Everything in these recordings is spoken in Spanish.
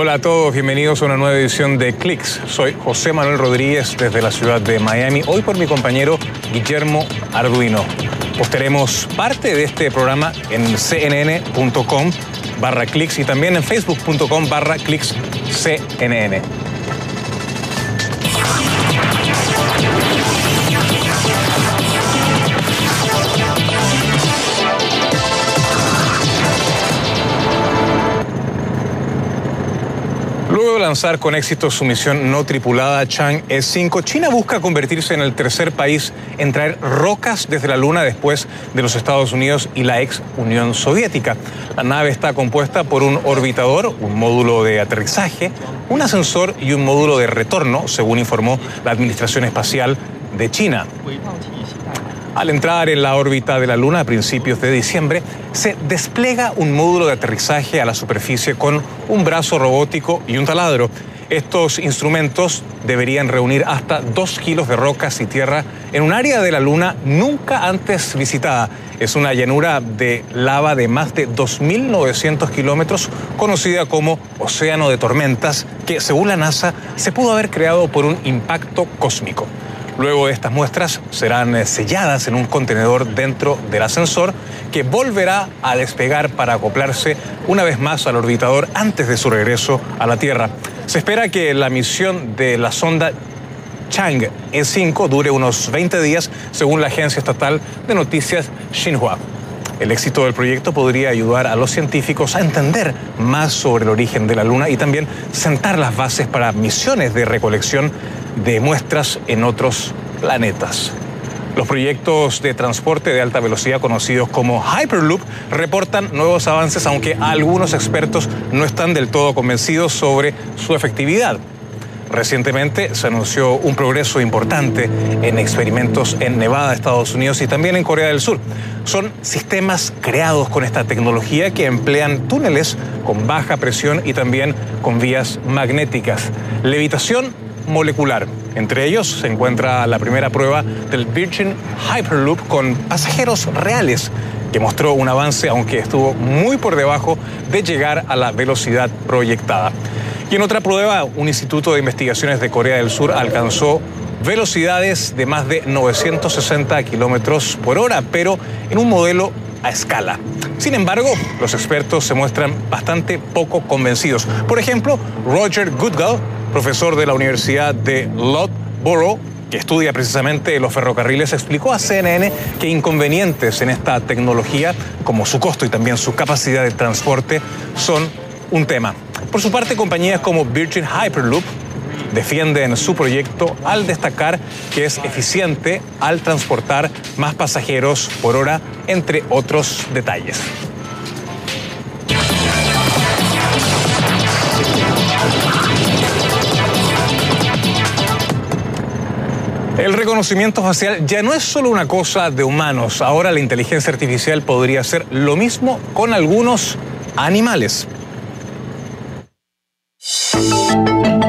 Hola a todos, bienvenidos a una nueva edición de Clicks. Soy José Manuel Rodríguez desde la ciudad de Miami, hoy por mi compañero Guillermo Arduino. Posteremos parte de este programa en cnn.com barra y también en facebook.com barra. De lanzar con éxito su misión no tripulada Chang'e 5, China busca convertirse en el tercer país en traer rocas desde la Luna después de los Estados Unidos y la ex Unión Soviética. La nave está compuesta por un orbitador, un módulo de aterrizaje, un ascensor y un módulo de retorno, según informó la Administración Espacial de China. Al entrar en la órbita de la Luna a principios de diciembre, se despliega un módulo de aterrizaje a la superficie con un brazo robótico y un taladro. Estos instrumentos deberían reunir hasta dos kilos de rocas y tierra en un área de la Luna nunca antes visitada. Es una llanura de lava de más de 2.900 kilómetros, conocida como Océano de Tormentas, que según la NASA se pudo haber creado por un impacto cósmico. Luego estas muestras serán eh, selladas en un contenedor dentro del ascensor que volverá a despegar para acoplarse una vez más al orbitador antes de su regreso a la Tierra. Se espera que la misión de la sonda Chang E5 dure unos 20 días, según la agencia estatal de noticias Xinhua. El éxito del proyecto podría ayudar a los científicos a entender más sobre el origen de la Luna y también sentar las bases para misiones de recolección de muestras en otros planetas. Los proyectos de transporte de alta velocidad conocidos como Hyperloop reportan nuevos avances, aunque algunos expertos no están del todo convencidos sobre su efectividad. Recientemente se anunció un progreso importante en experimentos en Nevada, Estados Unidos y también en Corea del Sur. Son sistemas creados con esta tecnología que emplean túneles con baja presión y también con vías magnéticas. Levitación molecular. Entre ellos se encuentra la primera prueba del Virgin Hyperloop con pasajeros reales, que mostró un avance, aunque estuvo muy por debajo de llegar a la velocidad proyectada. Y en otra prueba, un instituto de investigaciones de Corea del Sur alcanzó velocidades de más de 960 kilómetros por hora, pero en un modelo a escala. Sin embargo, los expertos se muestran bastante poco convencidos. Por ejemplo, Roger Goodall, profesor de la Universidad de Loughborough, que estudia precisamente los ferrocarriles, explicó a CNN que inconvenientes en esta tecnología, como su costo y también su capacidad de transporte, son un tema. Por su parte, compañías como Virgin Hyperloop defienden su proyecto al destacar que es eficiente al transportar más pasajeros por hora, entre otros detalles. El reconocimiento facial ya no es solo una cosa de humanos, ahora la inteligencia artificial podría hacer lo mismo con algunos animales.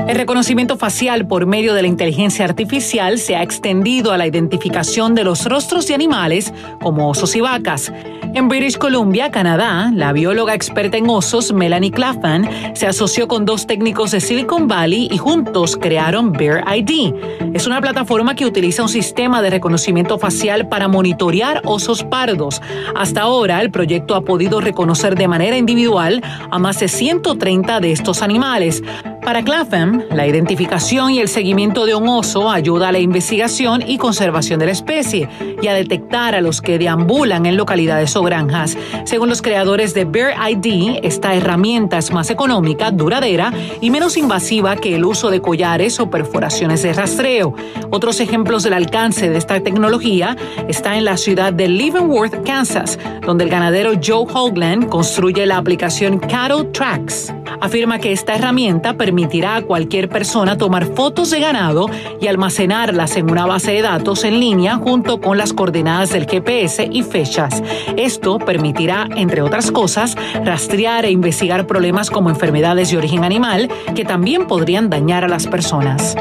El reconocimiento facial por medio de la inteligencia artificial se ha extendido a la identificación de los rostros de animales como osos y vacas. En British Columbia, Canadá, la bióloga experta en osos, Melanie Clapham, se asoció con dos técnicos de Silicon Valley y juntos crearon Bear ID. Es una plataforma que utiliza un sistema de reconocimiento facial para monitorear osos pardos. Hasta ahora, el proyecto ha podido reconocer de manera individual a más de 130 de estos animales. Para Clapham, la identificación y el seguimiento de un oso ayuda a la investigación y conservación de la especie y a detectar a los que deambulan en localidades granjas. Según los creadores de Bear ID, esta herramienta es más económica, duradera y menos invasiva que el uso de collares o perforaciones de rastreo. Otros ejemplos del alcance de esta tecnología está en la ciudad de Leavenworth, Kansas, donde el ganadero Joe Hoagland construye la aplicación Cattle Tracks. Afirma que esta herramienta permitirá a cualquier persona tomar fotos de ganado y almacenarlas en una base de datos en línea junto con las coordenadas del GPS y fechas. Esto permitirá, entre otras cosas, rastrear e investigar problemas como enfermedades de origen animal que también podrían dañar a las personas.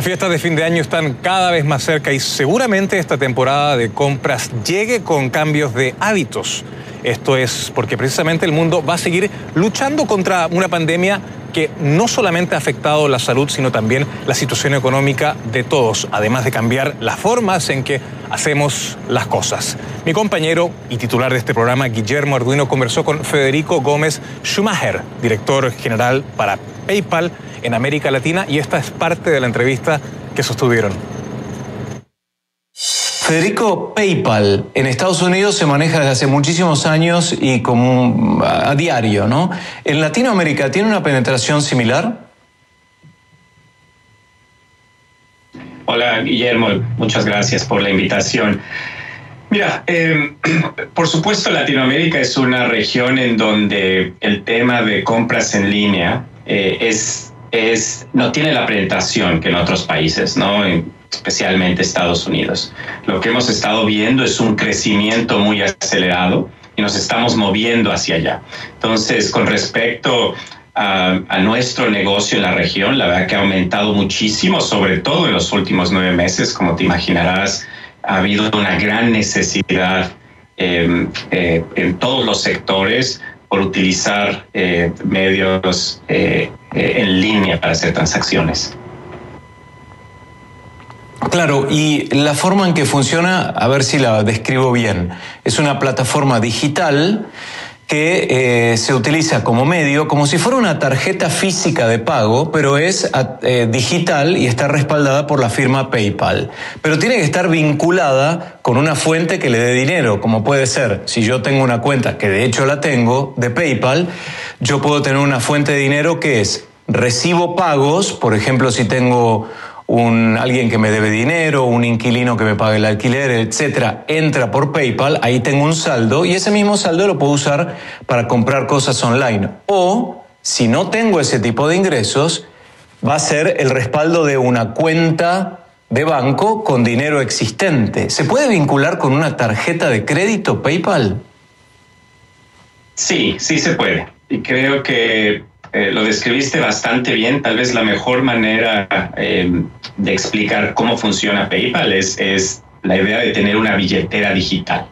Las fiestas de fin de año están cada vez más cerca y seguramente esta temporada de compras llegue con cambios de hábitos. Esto es porque precisamente el mundo va a seguir luchando contra una pandemia que no solamente ha afectado la salud, sino también la situación económica de todos, además de cambiar las formas en que hacemos las cosas. Mi compañero y titular de este programa, Guillermo Arduino, conversó con Federico Gómez Schumacher, director general para PayPal en América Latina, y esta es parte de la entrevista que sostuvieron. Federico, PayPal en Estados Unidos se maneja desde hace muchísimos años y como a diario, ¿no? ¿En Latinoamérica tiene una penetración similar? Hola, Guillermo, muchas gracias por la invitación. Mira, em, por supuesto Latinoamérica es una región en donde el tema de compras en línea eh, es, no tiene la penetración que en otros países, ¿no? especialmente Estados Unidos. Lo que hemos estado viendo es un crecimiento muy acelerado y nos estamos moviendo hacia allá. Entonces, con respecto a, nuestro negocio en la región, la verdad que ha aumentado muchísimo, sobre todo en los últimos nueve meses, como te imaginarás, ha habido una gran necesidad em, eh, en todos los sectores por utilizar eh, medios eh, en línea para hacer transacciones. Claro, y la forma en que funciona, a ver si la describo bien, es una plataforma digital que eh, se utiliza como medio, como si fuera una tarjeta física de pago, pero es eh, digital y está respaldada por la firma PayPal. Pero tiene que estar vinculada con una fuente que le dé dinero, como puede ser, si yo tengo una cuenta, que de hecho la tengo, de PayPal, yo puedo tener una fuente de dinero que es recibo pagos, por ejemplo, si tengo un, alguien que me debe dinero, un inquilino que me pague el alquiler, etcétera, entra por PayPal, ahí tengo un saldo y ese mismo saldo lo puedo usar para comprar cosas online. O, si no tengo ese tipo de ingresos, va a ser el respaldo de una cuenta de banco con dinero existente. ¿Se puede vincular con una tarjeta de crédito PayPal? Sí, sí se puede. Y creo que eh, lo describiste bastante bien. Tal vez la mejor manera eh, de explicar cómo funciona PayPal es, la idea de tener una billetera digital.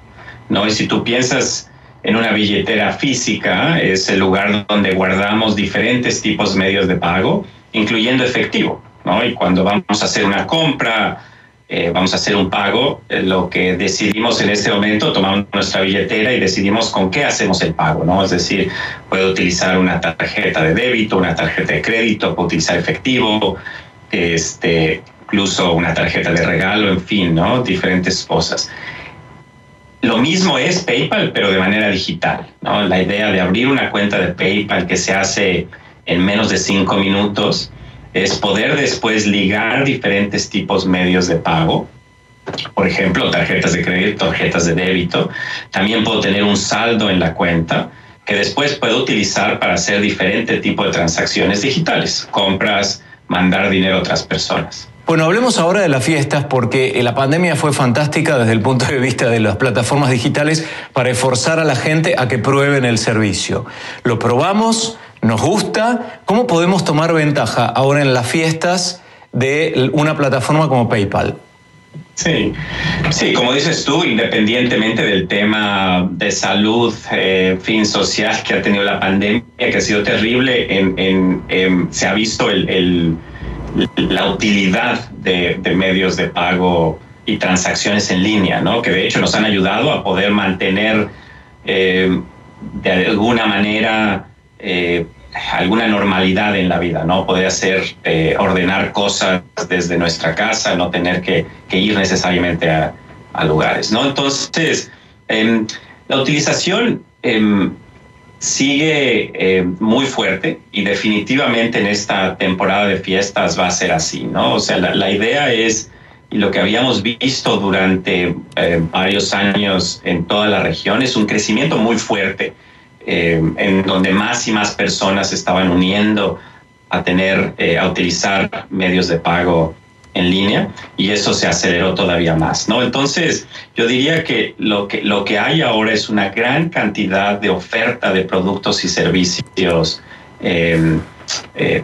¿no? Y si tú piensas en una billetera física, es el lugar donde guardamos diferentes tipos de medios de pago, incluyendo efectivo. ¿no? Y cuando vamos a hacer una compra, eh, vamos a hacer un pago, eh, lo que decidimos en este momento, tomamos nuestra billetera y decidimos con qué hacemos el pago, ¿no? Es decir, puedo utilizar una tarjeta de débito, una tarjeta de crédito, puedo utilizar efectivo, este, incluso una tarjeta de regalo, en fin, ¿no? Diferentes cosas. Lo mismo es PayPal, pero de manera digital, ¿no? La idea de abrir una cuenta de PayPal que se hace en menos de cinco minutos, es poder después ligar diferentes tipos medios de pago. Por ejemplo, tarjetas de crédito, tarjetas de débito. También puedo tener un saldo en la cuenta que después puedo utilizar para hacer diferente tipo de transacciones digitales, compras, mandar dinero a otras personas. Bueno, hablemos ahora de las fiestas porque la pandemia fue fantástica desde el punto de vista de las plataformas digitales para esforzar a la gente a que prueben el servicio. Lo probamos, nos gusta. ¿Cómo podemos tomar ventaja ahora en las fiestas de una plataforma como PayPal? Sí, sí, como dices tú, independientemente del tema de salud, eh, fin social que ha tenido la pandemia, que ha sido terrible, en, se ha visto la utilidad de, medios de pago y transacciones en línea, ¿no? que de hecho nos han ayudado a poder mantener eh, de alguna manera eh, alguna normalidad en la vida, ¿no? Poder hacer, eh, ordenar cosas desde nuestra casa, no tener que, ir necesariamente a, lugares, ¿no? Entonces, em, la utilización em, sigue em, muy fuerte y definitivamente en esta temporada de fiestas va a ser así, ¿no? O sea, la, la idea es, y lo que habíamos visto durante varios años en toda la región, es un crecimiento muy fuerte eh, en donde más y más personas estaban uniendo a tener, eh, a utilizar medios de pago en línea y eso se aceleró todavía más, ¿no? Entonces, yo diría que lo que, lo que hay ahora es una gran cantidad de oferta de productos y servicios em, eh,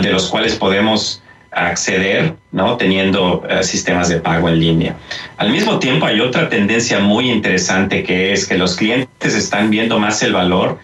de los cuales podemos acceder, ¿no? Teniendo eh, sistemas de pago en línea. Al mismo tiempo hay otra tendencia muy interesante que es que los clientes están viendo más el valor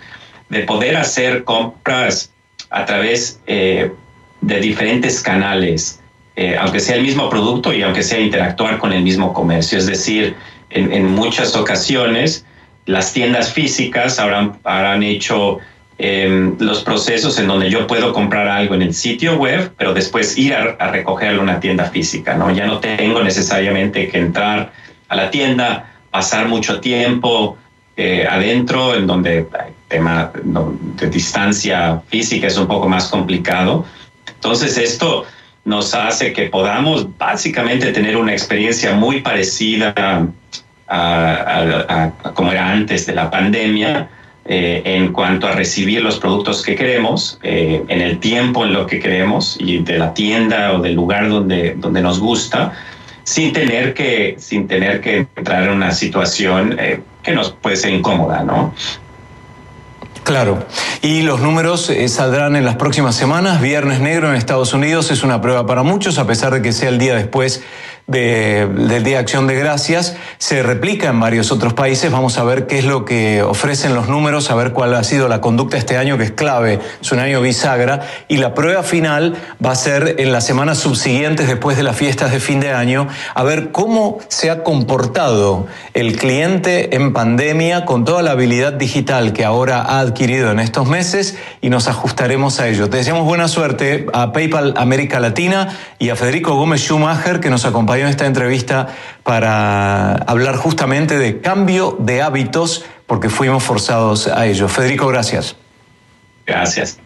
de poder hacer compras a través eh, de diferentes canales, eh, aunque sea el mismo producto y aunque sea interactuar con el mismo comercio. Es decir, en, muchas ocasiones las tiendas físicas habrán, habrán hecho Em, los procesos en donde yo puedo comprar algo en el sitio web, pero después ir a, recogerlo en una tienda física, ¿no? Ya no tengo necesariamente que entrar a la tienda, pasar mucho tiempo eh, adentro, en donde el tema de distancia física es un poco más complicado. Entonces esto nos hace que podamos básicamente tener una experiencia muy parecida a como era antes de la pandemia, eh, en cuanto a recibir los productos que queremos, eh, en el tiempo en lo que queremos y de la tienda o del lugar donde, donde nos gusta, sin tener que, sin tener que entrar en una situación eh, que nos puede ser incómoda, ¿no? Claro, y los números saldrán en las próximas semanas. Viernes Negro en Estados Unidos es una prueba para muchos, a pesar de que sea el día después del Día de Acción de Gracias se replica en varios otros países. Vamos a ver qué es lo que ofrecen los números, a ver cuál ha sido la conducta este año, que es clave, es un año bisagra. Y la prueba final va a ser en las semanas subsiguientes, después de las fiestas de fin de año, a ver cómo se ha comportado el cliente en pandemia con toda la habilidad digital que ahora ha adquirido en estos meses y nos ajustaremos a ello. Te deseamos buena suerte a PayPal América Latina y a Federico Gómez Schumacher, que nos acompaña en esta entrevista para hablar justamente de cambio de hábitos, porque fuimos forzados a ello. Federico, gracias. Gracias.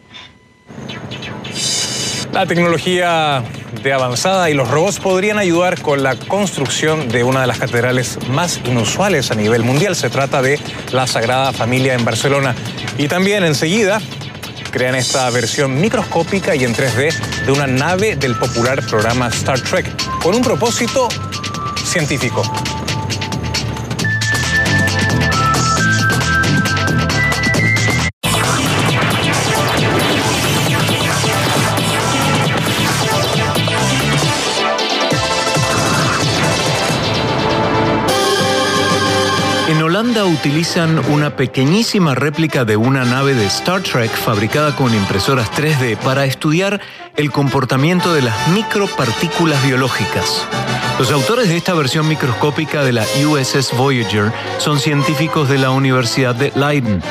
La tecnología de avanzada y los robots podrían ayudar con la construcción de una de las catedrales más inusuales a nivel mundial. Se trata de la Sagrada Familia en Barcelona. Y también enseguida crean esta versión microscópica y en 3D de una nave del popular programa Star Trek, con un propósito científico. Holanda utilizan una pequeñísima réplica de una nave de Star Trek fabricada con impresoras 3D para estudiar el comportamiento de las micropartículas biológicas. Los autores de esta versión microscópica de la USS Voyager son científicos de la Universidad de Leiden.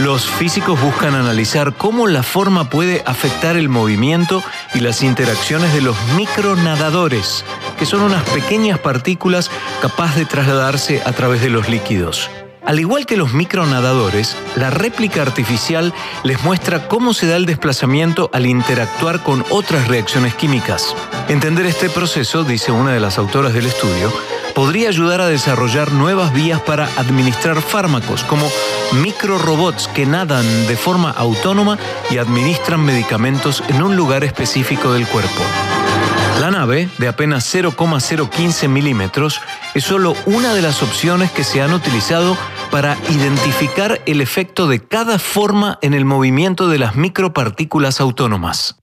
Los físicos buscan analizar cómo la forma puede afectar el movimiento y las interacciones de los micronadadores, que son unas pequeñas partículas capaces de trasladarse a través de los líquidos. Al igual que los micronadadores, la réplica artificial les muestra cómo se da el desplazamiento al interactuar con otras reacciones químicas. Entender este proceso, dice una de las autoras del estudio, podría ayudar a desarrollar nuevas vías para administrar fármacos, como microrobots que nadan de forma autónoma y administran medicamentos en un lugar específico del cuerpo. De apenas 0,015 milímetros, es solo una de las opciones que se han utilizado para identificar el efecto de cada forma en el movimiento de las micropartículas autónomas.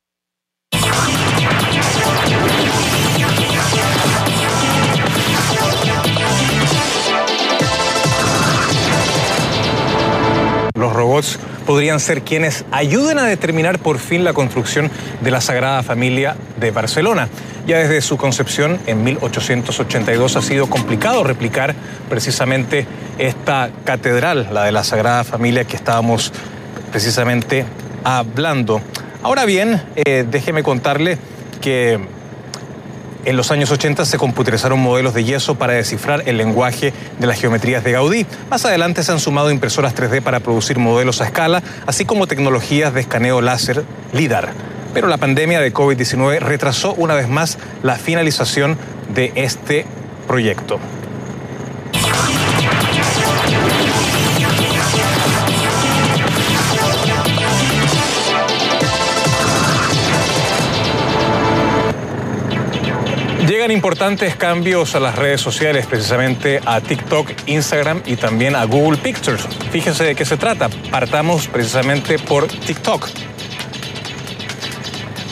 Los robots podrían ser quienes ayuden a determinar por fin la construcción de la Sagrada Familia de Barcelona. Ya desde su concepción en 1882 ha sido complicado replicar precisamente esta catedral, la de la Sagrada Familia que estábamos precisamente hablando. Ahora bien, eh, déjeme contarle que en los años 80 se computarizaron modelos de yeso para descifrar el lenguaje de las geometrías de Gaudí. Más adelante se han sumado impresoras 3D para producir modelos a escala, así como tecnologías de escaneo láser LIDAR. Pero la pandemia de COVID-19 retrasó una vez más la finalización de este proyecto. Llegan importantes cambios a las redes sociales, precisamente a TikTok, Instagram y también a Google Pictures. Fíjense de qué se trata. Partamos precisamente por TikTok.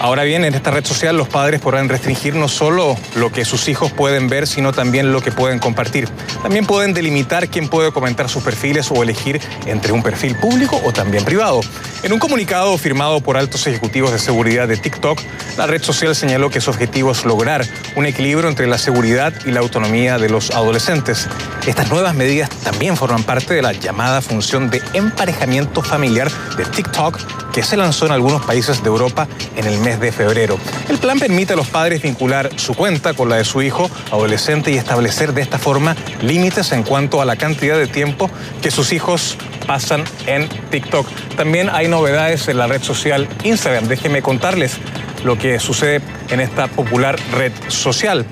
Ahora bien, en esta red social los padres podrán restringir no solo lo que sus hijos pueden ver, sino también lo que pueden compartir. También pueden delimitar quién puede comentar sus perfiles o elegir entre un perfil público o también privado. En un comunicado firmado por altos ejecutivos de seguridad de TikTok, la red social señaló que su objetivo es lograr un equilibrio entre la seguridad y la autonomía de los adolescentes. Estas nuevas medidas también forman parte de la llamada función de emparejamiento familiar de TikTok que se lanzó en algunos países de Europa en el mes de febrero. El plan permite a los padres vincular su cuenta con la de su hijo adolescente y establecer de esta forma límites en cuanto a la cantidad de tiempo que sus hijos pasan en TikTok. También hay novedades en la red social Instagram. Déjenme contarles lo que sucede en esta popular red social.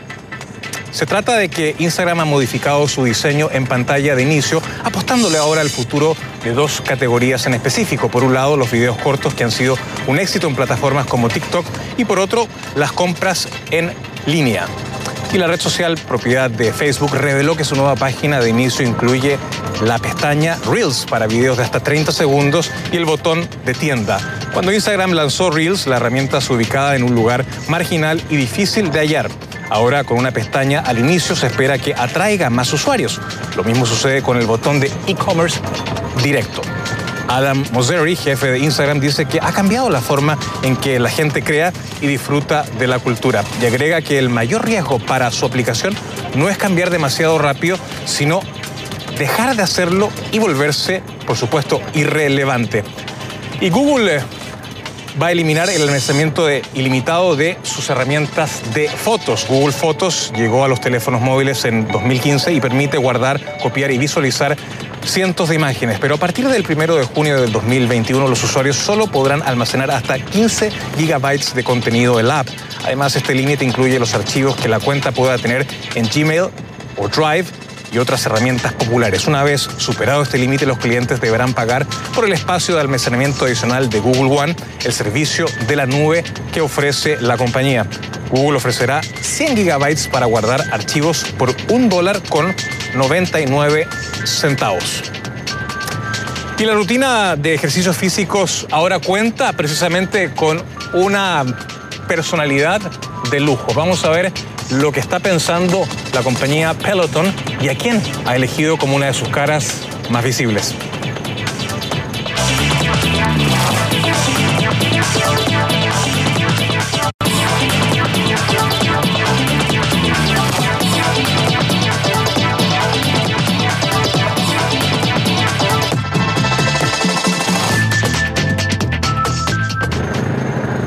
Se trata de que Instagram ha modificado su diseño en pantalla de inicio, apostándole ahora al futuro de dos categorías en específico. Por un lado, los videos cortos que han sido un éxito en plataformas como TikTok y por otro, las compras en línea. Y la red social propiedad de Facebook reveló que su nueva página de inicio incluye la pestaña Reels para videos de hasta 30 segundos y el botón de tienda. Cuando Instagram lanzó Reels, la herramienta se ubicaba en un lugar marginal y difícil de hallar. Ahora con una pestaña al inicio se espera que atraiga más usuarios. Lo mismo sucede con el botón de e-commerce directo. Adam Mosseri, jefe de Instagram, dice que ha cambiado la forma en que la gente crea y disfruta de la cultura. Y agrega que el mayor riesgo para su aplicación no es cambiar demasiado rápido, sino dejar de hacerlo y volverse, por supuesto, irrelevante. Y Google va a eliminar el almacenamiento ilimitado de sus herramientas de fotos. Google Fotos llegó a los teléfonos móviles en 2015 y permite guardar, copiar y visualizar cientos de imágenes, pero a partir del 1 de junio del 2021 los usuarios solo podrán almacenar hasta 15 gigabytes de contenido en la app. Además, este límite incluye los archivos que la cuenta pueda tener en Gmail o Drive y otras herramientas populares. Una vez superado este límite, los clientes deberán pagar por el espacio de almacenamiento adicional de Google One, el servicio de la nube que ofrece la compañía. Google ofrecerá 100 gigabytes para guardar archivos por un dólar con 99 centavos. Y la rutina de ejercicios físicos ahora cuenta precisamente con una personalidad de lujo. Vamos a ver lo que está pensando la compañía Peloton y a quién ha elegido como una de sus caras más visibles.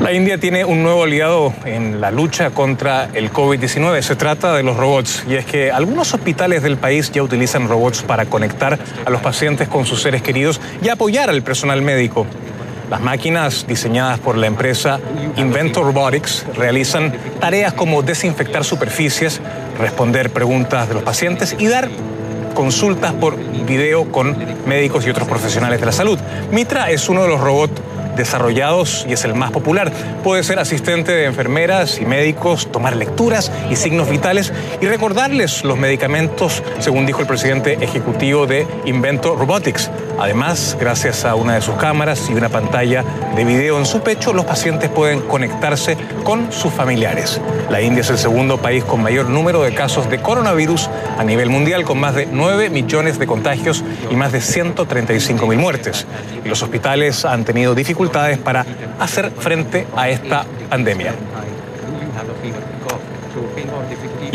La India tiene un nuevo aliado en la lucha contra el COVID-19. Se trata de los robots. Y es que algunos hospitales del país ya utilizan robots para conectar a los pacientes con sus seres queridos y apoyar al personal médico. Las máquinas diseñadas por la empresa Inventor Robotics realizan tareas como desinfectar superficies, responder preguntas de los pacientes y dar consultas por video con médicos y otros profesionales de la salud. Mitra es uno de los robots desarrollados y es el más popular. Puede ser asistente de enfermeras y médicos, tomar lecturas y signos vitales y recordarles los medicamentos, según dijo el presidente ejecutivo de Invento Robotics. Además, gracias a una de sus cámaras y una pantalla de video en su pecho, los pacientes pueden conectarse con sus familiares. La India es el segundo país con mayor número de casos de coronavirus a nivel mundial, con más de 9 millones de contagios y más de 135 mil muertes. Y los hospitales han tenido dificultades para hacer frente a esta pandemia.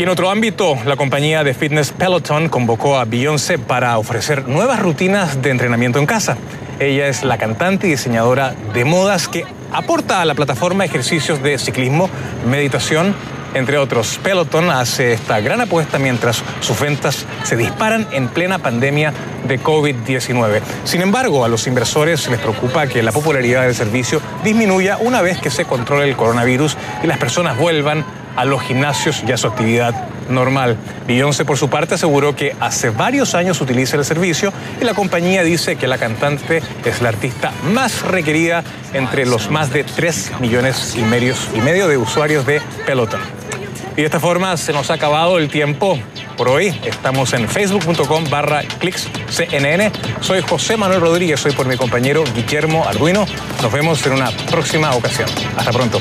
Y en otro ámbito, la compañía de fitness Peloton convocó a Beyoncé para ofrecer nuevas rutinas de entrenamiento en casa. Ella es la cantante y diseñadora de modas que aporta a la plataforma ejercicios de ciclismo, meditación, entre otros. Peloton hace esta gran apuesta mientras sus ventas se disparan en plena pandemia de COVID-19. Sin embargo, a los inversores les preocupa que la popularidad del servicio disminuya una vez que se controle el coronavirus y las personas vuelvan a los gimnasios y a su actividad normal. Beyoncé, por su parte, aseguró que hace varios años utiliza el servicio y la compañía dice que la cantante es la artista más requerida entre los más de 3 millones y medio, de usuarios de Peloton. Y de esta forma se nos ha acabado el tiempo por hoy. Estamos en facebook.com barra CNN. Soy José Manuel Rodríguez, soy por mi compañero Guillermo Arduino. Nos vemos en una próxima ocasión. Hasta pronto.